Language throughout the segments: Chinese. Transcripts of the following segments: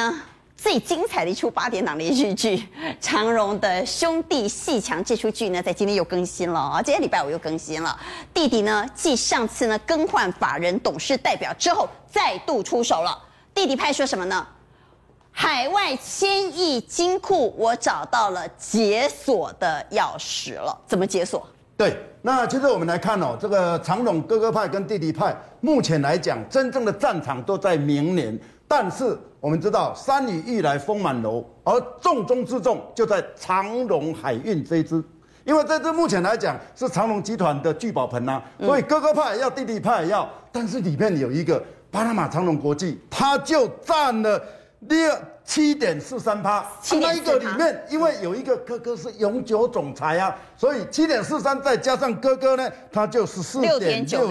呢，最精彩的一出八点档连续剧《长荣的兄弟鬩墙》这出剧呢，在今天又更新了啊！今天礼拜五又更新了。弟弟呢，继上次呢更换法人董事代表之后，再度出手了。弟弟派说什么呢？海外千亿金库，我找到了解锁的钥匙了。怎么解锁？对，那其实我们来看哦，这个长荣哥哥派跟弟弟派，目前来讲，真正的战场都在明年。但是我们知道，山雨欲来风满楼，而重中之重就在长荣海运这一支，因为这支目前来讲是长荣集团的聚宝盆呐、啊，所以哥哥派要，弟弟派要，但是里面有一个巴拿马长荣国际，它就占了。六七点四三趴，那一个里面，因为有一个哥哥是永久总裁啊，所以七点四三再加上哥哥呢，他就十四点九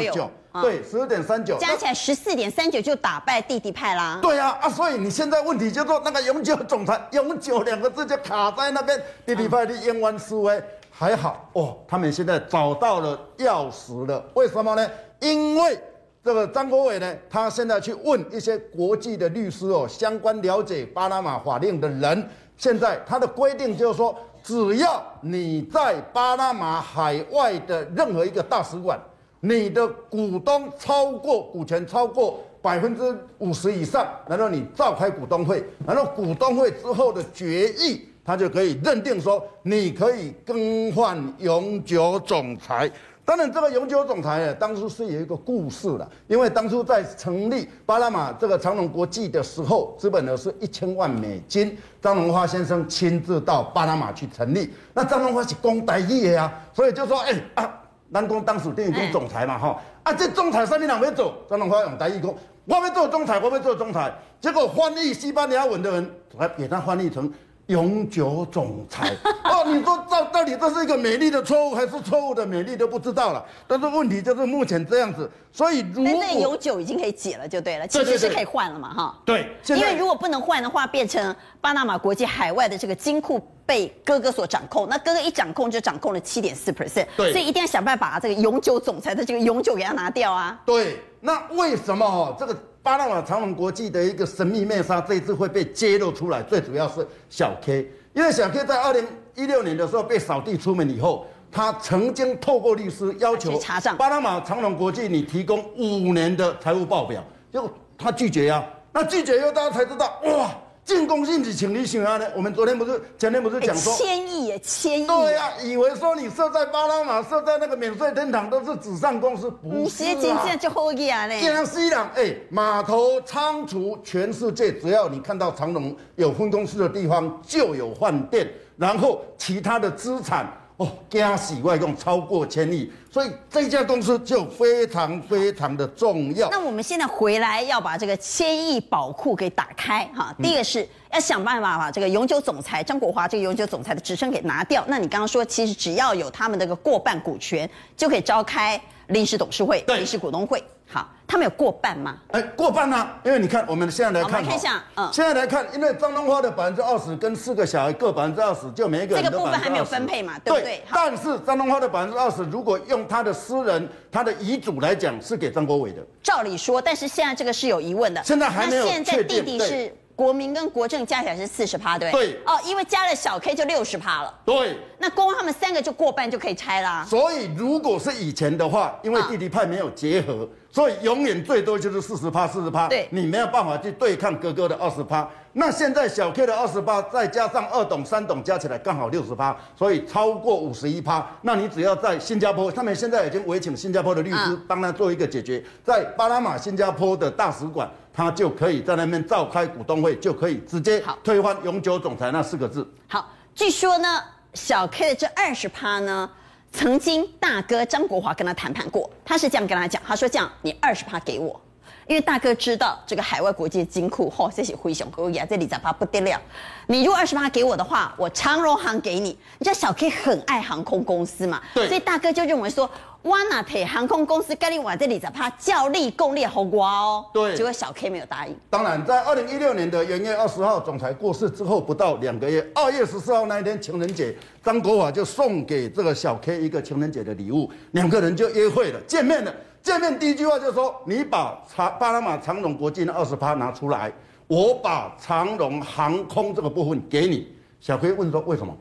九，对，十二点三九，加起来十四点三九就打败弟弟派啦。对啊，啊，所以你现在问题就说那个永久总裁，永久两个字就卡在那边，弟弟派的冤枉思维还好哦，他们现在找到了钥匙了，为什么呢？因为。这个张国伟呢，他现在去问一些国际的律师哦，相关了解巴拿马法令的人，现在他的规定就是说，只要你在巴拿马海外的任何一个大使馆，你的股东超过股权超过百分之五十以上，然后你召开股东会，然后股东会之后的决议，他就可以认定说，你可以更换永久总裁。当然，这个永久总裁呢，当初是有一个故事的，因为当初在成立巴拿马这个长隆国际的时候，资本额是一千万美金，张荣发先生亲自到巴拿马去成立。那张荣发是讲台语的呀，所以就说，哎啊，南宫当时等于讲总裁嘛，哈，啊，这总裁上面两边走，张荣发用台语讲，我要做总裁，我要做总裁，结果翻译西班牙文的人来给他翻译成。永久总裁 哦，你说到到底这是一个美丽的错误还是错误的美丽都不知道了。但是问题就是目前这样子，所以如果永久已经可以解了就对了，其实是可以换了嘛哈。对，因为如果不能换的话，变成巴拿马国际海外的这个金库被哥哥所掌控，那哥哥一掌控就掌控了七点四 percent，对，所以一定要想办法把这个永久总裁的这个永久给他拿掉啊。对，那为什么哈这个？巴拿马长隆国际的一个神秘面纱，这一次会被揭露出来。最主要是小 K，因为小 K 在二零一六年的时候被扫地出门以后，他曾经透过律师要求巴拿马长隆国际，你提供五年的财务报表，结果他拒绝呀、啊。那拒绝以后，大家才知道哇。进攻性质，请你想啊！我们昨天不是前天不是讲说千亿耶，千亿。对呀、啊，以为说你设在巴拿马，设在那个免税天堂都是纸上公司，不是啊。真正就好意啊嘞。江西人哎，码头仓储，全世界只要你看到长隆有分公司的地方，就有饭店，然后其他的资产。哦，加洗外公超过千亿，所以这家公司就非常非常的重要。那我们现在回来要把这个千亿宝库给打开哈。第一个是要想办法把这个永久总裁张国华这个永久总裁的职称给拿掉。那你刚刚说，其实只要有他们那个过半股权，就可以召开临时董事会、临时股东会。好，他们有过半吗？哎，过半啊！因为你看，我们现在来看，我们看一下，嗯，现在来看，因为张东花的百分之二十跟四个小孩各百分之二十，就每一个人这个部分还没有分配嘛，对不对？对，但是张东花的百分之二十，如果用他的私人他的遗嘱来讲，是给张国伟的。照理说，但是现在这个是有疑问的。现在还没有确定。现在弟弟是。国民跟国政加起来是四十趴，对对？哦，因为加了小 K 就六十趴了。对，那光他们三个就过半就可以拆啦。所以如果是以前的话，因为弟弟派没有结合，嗯、所以永远最多就是四十趴，四十趴。对，你没有办法去对抗哥哥的二十趴。那现在小 K 的二十八，再加上二董、三董加起来刚好六十趴，所以超过五十一趴。那你只要在新加坡，他们现在已经委请新加坡的律师帮他做一个解决，在巴拿马、新加坡的大使馆。他就可以在那边召开股东会，就可以直接推翻永久总裁那四个字。好，据说呢，小 K 的这二十趴呢，曾经大哥张国华跟他谈判过，他是这样跟他讲，他说这样，你二十趴给我。因为大哥知道这个海外国际金库，嚯、哦，这些灰熊可以啊，这里咋怕不得了。你如果二十八给我的话，我长荣航给你。你知道小 K 很爱航空公司嘛？对。所以大哥就认为说，哇那特航空公司跟你往这里咋怕叫力共列好瓜哦。对。结果小 K 没有答应。当然，在二零一六年的元月二十号，总裁过世之后不到两个月，二月十四号那一天情人节，张国华就送给这个小 K 一个情人节的礼物，两个人就约会了，见面了。见面第一句话就是说：“你把长巴拿马长荣国际的二十趴拿出来，我把长荣航空这个部分给你。小 K 问说为什么？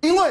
因为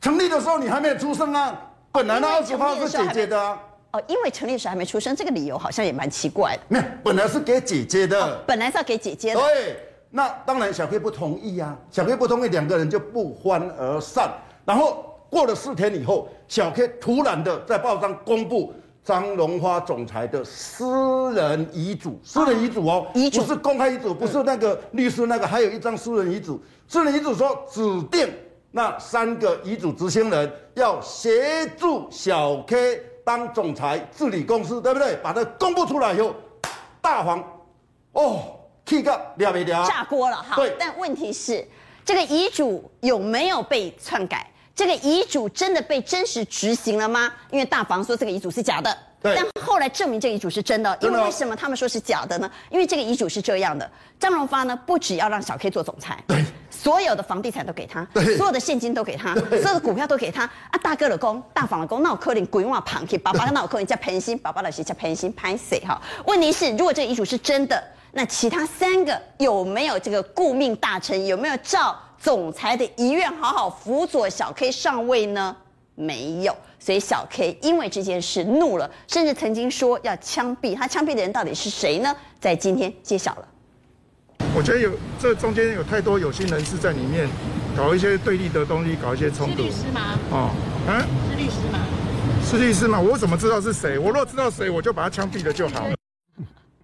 成立的时候你还没有出生啊，本来那二十趴是姐姐的啊。哦，因为成立时还没出生，这个理由好像也蛮奇怪的。没有，本来是给姐姐的。哦，本来是要给姐姐的。对，那当然小 K 不同意啊，小 K 不同意，两个人就不欢而散。然后过了四天以后，小 K 突然的在报上公布张荣花总裁的私人遗嘱，私人遗嘱哦，遗嘱不是公开遗嘱，不是那个律师那个，还有一张私人遗嘱。私人遗嘱说指定那三个遗嘱执行人要协助小 K。当总裁治理公司，对不对？把它公布出来以后，大黄，哦，气个了没了？炸锅了哈。对。但问题是，这个遗嘱有没有被篡改？这个遗嘱真的被真实执行了吗？因为大房说这个遗嘱是假的。但后来证明这个遗嘱是真的。因为为什么他们说是假的呢？因为这个遗嘱是这样的：张荣发呢，不只要让小 K 做总裁。对。所有的房地产都给他，所有的现金都给他，所有的股票都给他。啊，大哥的工，大房的工，那我可能鬼话旁去，爸爸那我可能叫偏心，爸爸的是叫偏心拍谁哈？问题是，如果这个遗嘱是真的，那其他三个有没有这个顾命大臣，有没有照总裁的遗愿好好辅佐小 K 上位呢？没有，所以小 K 因为这件事怒了，甚至曾经说要枪毙。他枪毙的人到底是谁呢？在今天揭晓了。我觉得有这中间有太多有心人士在里面搞一些对立的东西，搞一些冲突。是律师吗？哦，嗯，是律师吗？是律师吗？我怎么知道是谁？我若知道谁，我就把他枪毙了就好了。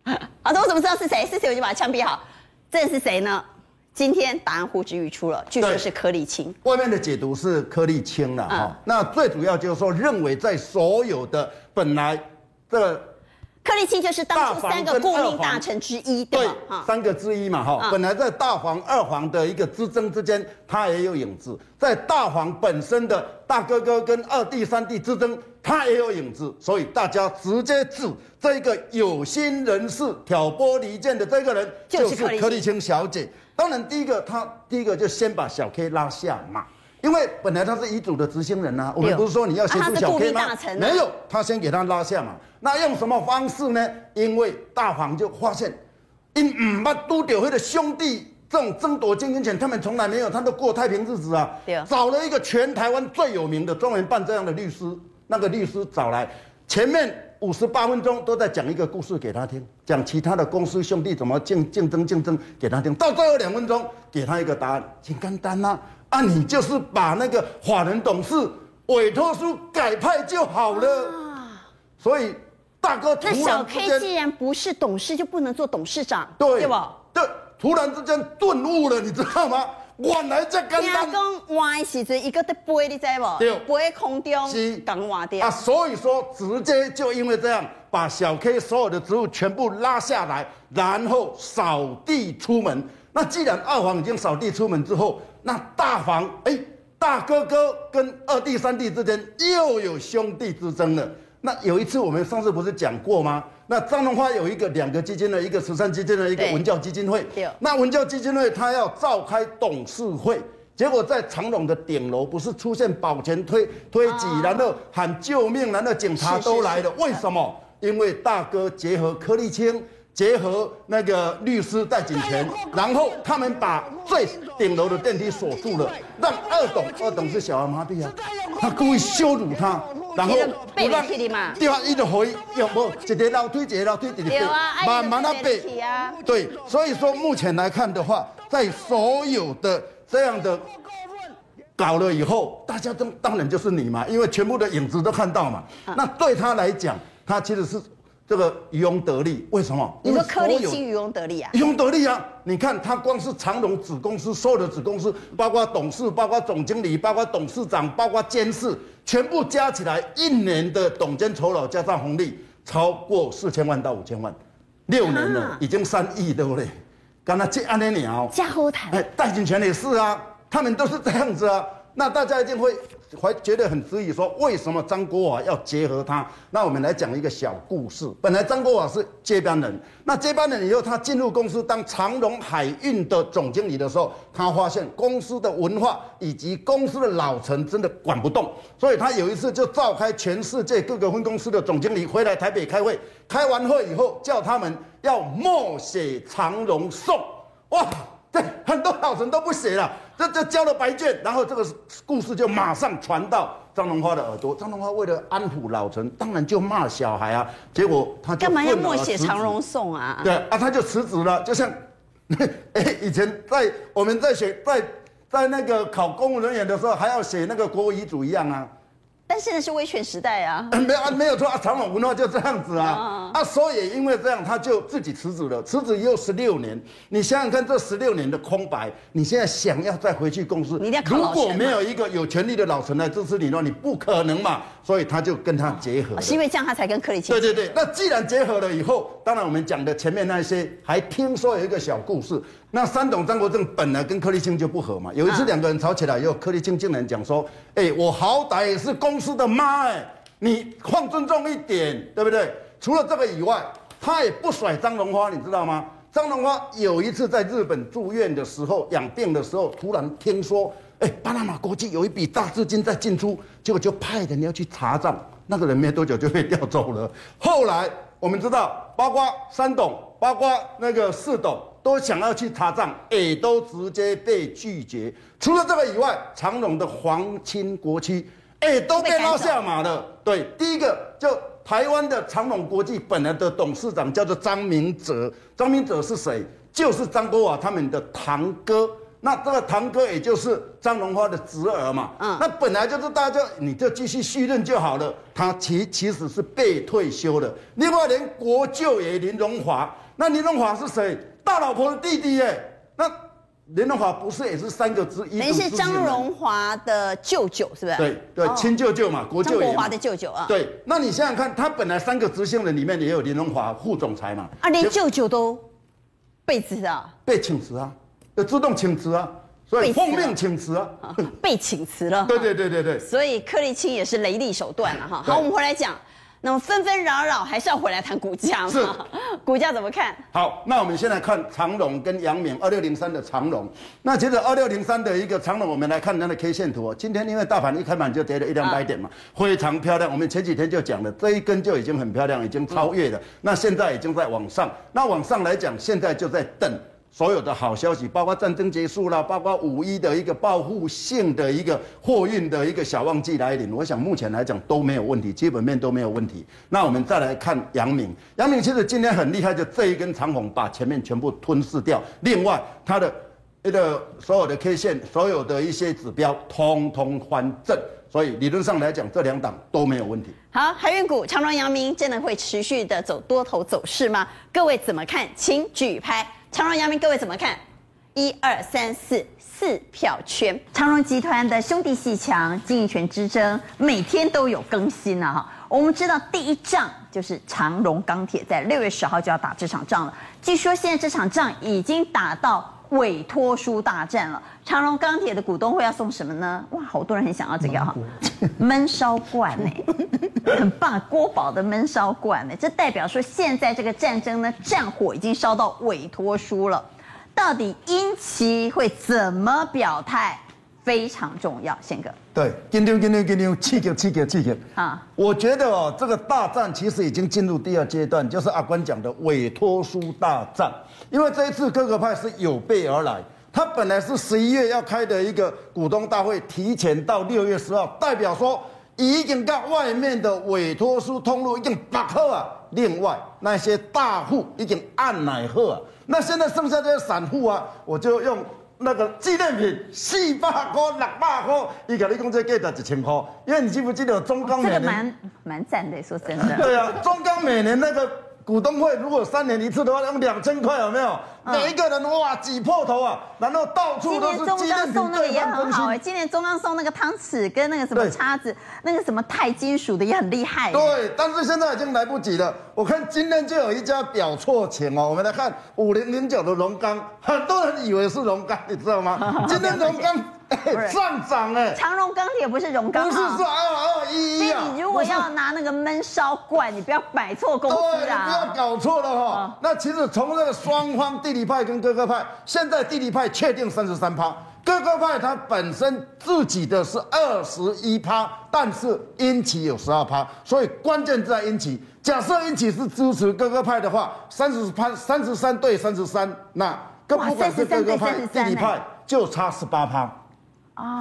好的，我怎么知道是谁？是谁我就把他枪毙好。这是谁呢？今天答案呼之欲出了，据说是柯立青。外面的解读是柯立青了哈。嗯、那最主要就是说，认为在所有的本来这个。柯立青就是当初三个顾命大臣之一，对吧？三个之一嘛，哈。本来在大黄、二黄的一个之争之间，他也有影子；在大黄本身的大哥哥跟二弟、三弟之争，他也有影子。所以大家直接指这个有心人士挑拨离间的这个人，就是柯立青小姐。当然，第一个他第一个就先把小 K 拉下马。因为本来他是遗嘱的执行人呐、啊，我们不是说你要协助小 K 吗？没有，他先给他拉下嘛。那用什么方式呢？因为大黄就发现，因唔捌拄到那个兄弟这种争夺经营权，他们从来没有，他都过太平日子啊。找了一个全台湾最有名的专门办这样的律师，那个律师找来，前面五十八分钟都在讲一个故事给他听，讲其他的公司兄弟怎么竞竞争竞争给他听，到最后两分钟给他一个答案，很简单呐。啊，你就是把那个法人董事委托书改派就好了。啊、所以大哥那小 K 既然不是董事，就不能做董事长，对，对吧？对，突然之间顿悟了，你知道吗？原来这简单。听讲歪时阵一个在背，你知不？对，背空中是刚挖掉。啊，所以说直接就因为这样，把小 K 所有的职务全部拉下来，然后扫地出门。那既然二房已经扫地出门之后，那大房哎，大哥哥跟二弟三弟之间又有兄弟之争了。那有一次我们上次不是讲过吗？那张荣发有一个两个基金的，一个慈善基金的，一个文教基金会。那文教基金会他要召开董事会，结果在长隆的顶楼不是出现保全推推挤，然后喊救命，然后警察都来了。为什么？因为大哥结合柯立青。结合那个律师戴锦泉，然后他们把最顶楼的电梯锁住了，让二董，二董是小儿麻痹啊，他故意羞辱他，然后不让对啊，一直回有不，一个楼梯一个楼梯一个慢慢的背，对，所以说目前来看的话，在所有的这样的搞了以后，大家都当然就是你嘛，因为全部的影子都看到嘛，那对他来讲，他其实是。这个渔翁得利，为什么？你说柯立青渔翁得利啊？渔翁得利啊！你看他光是长荣子公司所有的子公司，包括董事、包括总经理、包括董事长、包括监事，全部加起来，一年的董监酬劳加上红利，超过四千万到五千万，六年了，已经三亿对不对。刚才这安尼鸟，加后台，哎，戴景全也是啊，他们都是这样子啊。那大家一定会还觉得很质疑，说为什么张国华要结合他？那我们来讲一个小故事。本来张国华是接班人，那接班人以后，他进入公司当长荣海运的总经理的时候，他发现公司的文化以及公司的老臣真的管不动，所以他有一次就召开全世界各个分公司的总经理回来台北开会，开完会以后叫他们要默写长荣颂。哇，对，很多老臣都不写了，这这交了白卷，然后这个故事就马上传到张荣发的耳朵。张荣发为了安抚老臣，当然就骂小孩啊。结果他就干嘛要默写长荣颂啊？对啊，他就辞职了。就像，哎，以前在我们在写在在那个考公务人员的时候，还要写那个国遗嘱一样啊。但是那是威权时代啊，没有啊，没有错啊，长荣文化就这样子啊，啊，所以也因为这样，他就自己辞职了，辞职又十六年，你想想看，这十六年的空白，你现在想要再回去公司，如果没有一个有权力的老臣来支持你的话，你不可能嘛，所以他就跟他结合，是因为这样他才跟克里奇。对对对，那既然结合了以后，当然我们讲的前面那些，还听说有一个小故事。那三董张国政本来跟柯立青就不合嘛，有一次两个人吵起来以后，柯立青竟然讲说：“哎，我好歹也是公司的妈哎，你放尊重一点，对不对？”除了这个以外，他也不甩张荣发，你知道吗？张荣发有一次在日本住院的时候养病的时候，突然听说，哎，巴拿马国际有一笔大资金在进出，结果就派人要去查账，那个人没多久就被调走了。后来我们知道，包括三董，包括那个四董。都想要去查账，也都直接被拒绝。除了这个以外，长荣的皇亲国戚，哎，都被拉下马了。对，第一个就台湾的长荣国际本来的董事长叫做张明哲，张明哲是谁？就是张国华他们的堂哥。那这个堂哥也就是张荣发的侄儿嘛。嗯。那本来就是大家你就继续续任就好了。他其其实是被退休了。另外连国舅爷林荣华，那林荣华是谁？大老婆的弟弟耶，那林荣华不是也是三个之一？等于是张荣华的舅舅，是不是？对对，亲舅舅嘛，国舅。张国华的舅舅啊。对，那你想想看，他本来三个执行人里面也有林荣华副总裁嘛。啊，连舅舅都被辞啊？被请辞啊？要自动请辞啊？所以奉命请辞啊？被请辞了？对对对对对。所以柯立青也是雷厉手段了哈。好，我们回来讲。那么纷纷扰扰，还是要回来谈股价嘛？是，股价怎么看？好，那我们先来看长荣跟阳明二六零三的长荣。那接着二六零三的一个长荣，我们来看它的 K 线图。今天因为大盘一开盘就跌了一两百点嘛，非常漂亮。我们前几天就讲了，这一根就已经很漂亮，已经超越了。那现在已经在往上，那往上来讲，现在就在等。所有的好消息，包括战争结束了，包括五一的一个报复性的一个货运的一个小旺季来临，我想目前来讲都没有问题，基本面都没有问题。那我们再来看阳明，阳明其实今天很厉害，就这一根长红把前面全部吞噬掉。另外，它的一个所有的 K 线，所有的一些指标，通通翻正，所以理论上来讲，这两档都没有问题。好，海运股长荣、阳明真的会持续的走多头走势吗？各位怎么看？请举牌。长荣、阳明，各位怎么看？一二三四，四票圈。长荣集团的兄弟鬩墙经营权之争，每天都有更新啊哈。我们知道第一仗就是长荣钢铁，在六月十号就要打这场仗了。据说现在这场仗已经打到委托书大战了。长荣钢铁的股东会要送什么呢？哇，好多人很想要这个哈，闷烧罐呢，很棒，郭宝的闷烧罐呢，这代表说现在这个战争呢，战火已经烧到委托书了。到底英奇会怎么表态？非常重要，宪哥。对，跟丢跟丢跟丢，刺激刺激刺激啊！我觉得哦，这个大战其实已经进入第二阶段，就是阿关讲的委托书大战。因为这一次各个派是有备而来，他本来是十一月要开的一个股东大会，提前到六月十号，代表说已经到外面的委托书通路已经打开啊。另外那些大户已经按奶喝啊。那现在剩下这些散户啊，我就用那个纪念品四百块、六百块，伊甲你讲这价值一千块，因为你记不记得中钢每年？这个蛮蛮赞的，说真的。对啊，中钢每年那个。股东会如果三年一次的话，用两千块有没有？每一个人哇挤破头啊，然后到处都是。今年中央送那个也很好哎，今年中央送那个汤匙跟那个什么叉子，那个什么钛金属的也很厉害。对，但是现在已经来不及了。我看今天就有一家表错钱哦，我们来看五零零九的龙钢，很多人以为是龙钢，你知道吗？今天龙钢。上涨哎，长荣钢铁不是荣钢，不是说二二一一以你如果要拿那个闷烧罐，你不要摆错公司啊，对，你不要搞错了哈。那其实从这个双方地理派跟哥哥派，现在地理派确定三十三趴，哥哥派它本身自己的是二十一趴，但是英企有十二趴，所以关键在英企。假设英企是支持哥哥派的话，三十趴三十三对三十三，那。跟不管是哥哥派、地理派，就差十八趴。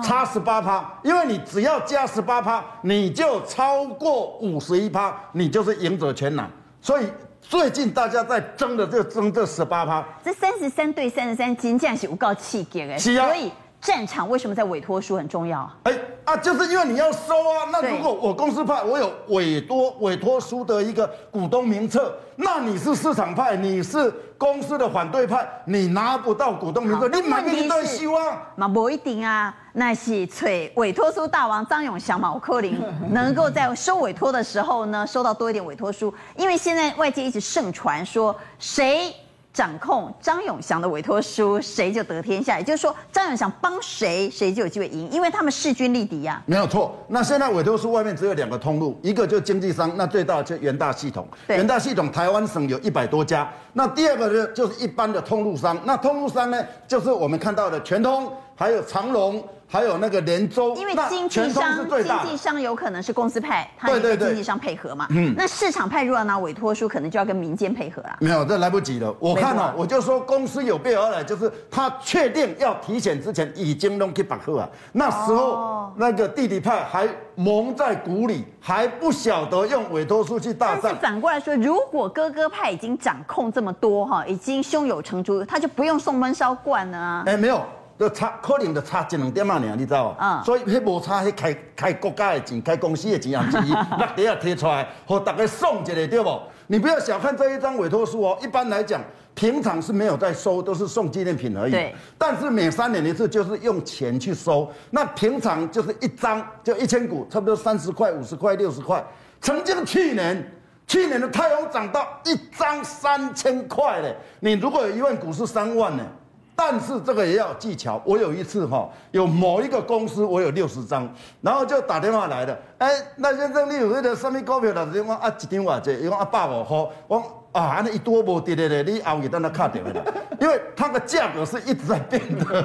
差十八趴，因为你只要加十八趴，你就超过五十一趴，你就是赢者全拿。所以最近大家在争的就争这十八趴。这三十三对三十三，金价是有够气给哎。是啊。所以战场为什么在委托书很重要？哎啊，就是因为你要收啊。那如果我公司派，我有委托委托书的一个股东名册，那你是市场派，你是公司的反对派，你拿不到股东名册，你买一段希望？那不一定啊。那是催委托书大王张永祥嘛？我柯林 能够在收委托的时候呢，收到多一点委托书，因为现在外界一直盛传说谁掌控张永祥的委托书，谁就得天下。也就是说，张永祥帮谁，谁就有机会赢，因为他们势均力敌呀、啊。没有错。那现在委托书外面只有两个通路，一个就经纪商，那最大的就元大系统。对元大系统台湾省有一百多家。那第二个呢，就是一般的通路商。那通路商呢，就是我们看到的全通，还有长荣。还有那个连州，因为经济商经济商有可能是公司派，他也跟经济商配合嘛。嗯，那市场派如果要拿委托书，可能就要跟民间配合了。没有，这来不及了。我看了，我就说公司有备而来，就是他确定要提前之前已经弄去把货啊。那时候那个弟弟派还蒙在鼓里，还不晓得用委托书去大战。但是反过来说，如果哥哥派已经掌控这么多哈，已经胸有成竹，他就不用送闷烧罐了啊。哎，没有。就差可能就差一两点嘛，你知道。所以迄无差，迄开开国家的钱，开公司的钱也是伊 落地啊贴出来，和大家送一个对不？你不要小看这一张委托书哦。一般来讲，平常是没有在收，都是送纪念品而已。对。但是每三年一次，就是用钱去收。那平常就是一张就一千股，差不多三十块、五十块、六十块。曾经去年，去年的太阳涨到一张三千块嘞。你如果有一万股是三万呢？但是这个也要有技巧。我有一次哈，有某一个公司，我有六十张，然后就打电话来了。哎，那先生，你有那个什么股票的？我啊，一张多少？伊讲啊，百五块。我啊，安尼一多无跌的咧，你后日等他卡掉了。因为它的价格是一直在变的，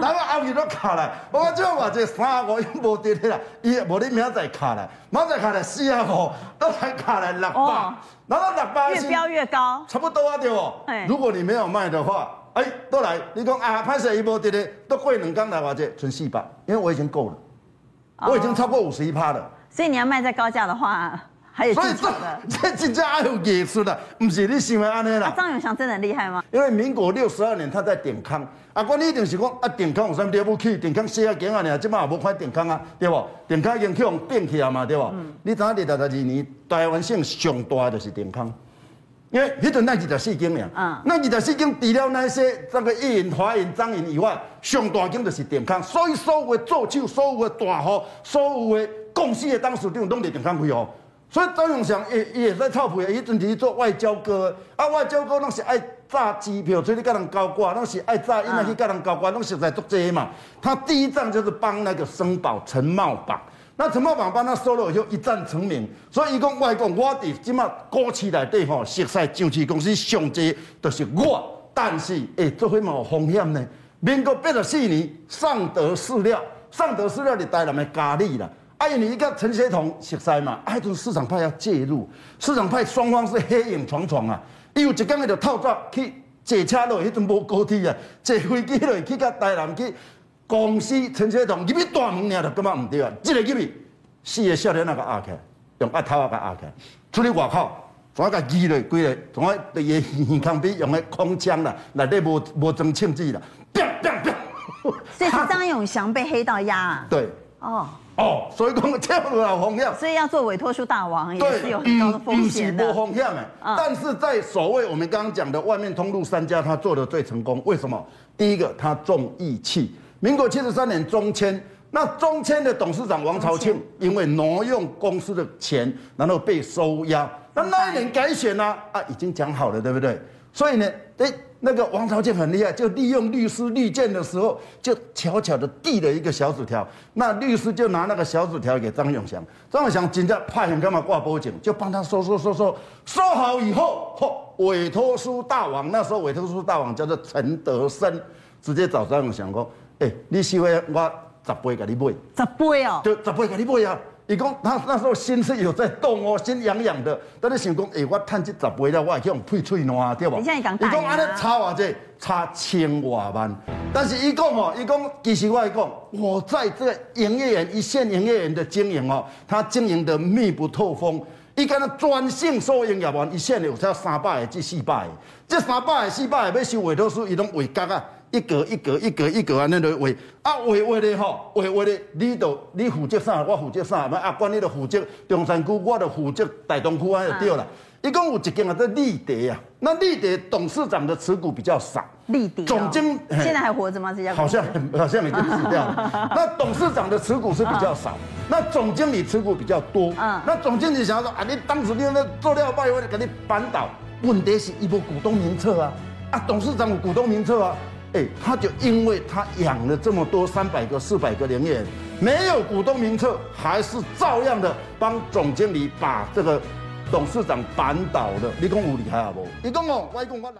然后后日都卡来。我讲这话这三五又无跌的啦，伊无你明仔卡来，明仔卡来四啊五，都才卡来六百，哦、然后六百越飙越高，差不多啊对不？嘿如果你没有卖的话。哎，都来！你讲啊，拍摄一波跌跌，都过两天来话这存四百，因为我已经够了，我已经超过五十一趴了。所以你要卖在高价的话，还有技巧的。这真正还有艺术的，不是你想的安尼啦。张永祥真的很厉害吗？因为民国六十二年他在点康，啊，我你一定是讲啊，点康有啥了不起？点康写啊经啊，你即马也无看点康啊，对不？点康已经去用变起来嘛，对不？嗯、你知影二十二年台湾省上大的就是点康。因为迄阵那几条四间呀，嗯，那几条四间除了那些这个一银、华银、彰银以外，上大间就是电康，所以所有的做手、所有的大户、所有的公司的董事长拢在点康开哦。所以张永祥也也在操盘，伊阵时做外交哥，啊，外交哥拢是爱炸机票，所以你跟人交挂，拢是爱炸，因为去跟人交挂，拢实在做这些嘛。他第一仗就是帮那个生宝陈茂榜。那陈茂榜帮他收了以后一战成名，所以伊讲外讲我伫即马股市内底吼，熟悉上市公司上济就是我，但是诶，做伙嘛有风险呢。民国八十四年，尚德饲料，尚德饲料伫台南的佳里啦，啊，因为伊甲陈协同熟悉嘛，啊，迄阵市场派要介入，市场派双方是黑影重重啊，伊有一工伊就透早去坐车落，迄阵无高铁啊，坐飞机落去甲台南去。公司陈车场入去大门，尔就感觉唔对啊！即个入去，四个少年那个压起，用压头啊个压起，出去外口，怎啊个锯落，规个，怎啊个耳耳康鼻用个空枪啦，内底无无装枪支啦，啪啪啪！所以是 张永祥被黑到压啊？对。哦哦，所以讲这样有风险。所以要做委托书大王也是有很高的风险的。无风险的，但是在所谓我们刚刚讲的外面通路三家，他做的最成功，为什么？第一个，他重义气。民国七十三年中签，那中签的董事长王朝庆因为挪用公司的钱，然后被收押。那那一年改选呢？啊，已经讲好了，对不对？所以呢，诶，那个王朝庆很厉害，就利用律师律见的时候，就悄悄的递了一个小纸条。那律师就拿那个小纸条给张永祥，张永祥紧张怕人干嘛挂报警，就帮他收收收收，收好以后，嚯，委托书大王，那时候委托书大王叫做陈德生，直接找张永祥说。哎、欸，你是为我十倍给你买，十倍哦，就十倍给你买啊！伊讲他那时候心是有在动哦，心痒痒的。但你想讲，哎，我趁这十倍了，我会去用配翠暖，对吧？你现在讲大伊讲安尼差偌济，差千外万。但是伊讲哦，伊讲其实我来讲，我在这个营业员一线营业员的经营哦，他经营的密不透风。伊敢若专性收营业员，一线有才三百个至四百个，这三百个、四百个要收委托书，伊拢画角啊。一格一格一格一格安尼来画，啊画画咧吼，画画咧，你都你负责啥？我负责啥？啊，管你都负责中山区，我的负责大东区，啊就对了。一共、啊、有一间啊，叫立德啊。那立德董事长的持股比较少。立德、哦。总经现在还活着吗？这家好像好像已经死掉了。那董事长的持股是比较少，嗯、那总经理持股比较多。嗯。那总经理想要说啊，你当时你那做料拜，我就给你扳倒。问题是，伊无股东名册啊，啊，董事长有股东名册啊。哎，他就因为他养了这么多三百个、四百个人员，没有股东名册，还是照样的帮总经理把这个董事长扳倒的。你讲有厉害不？你讲哦，我讲我。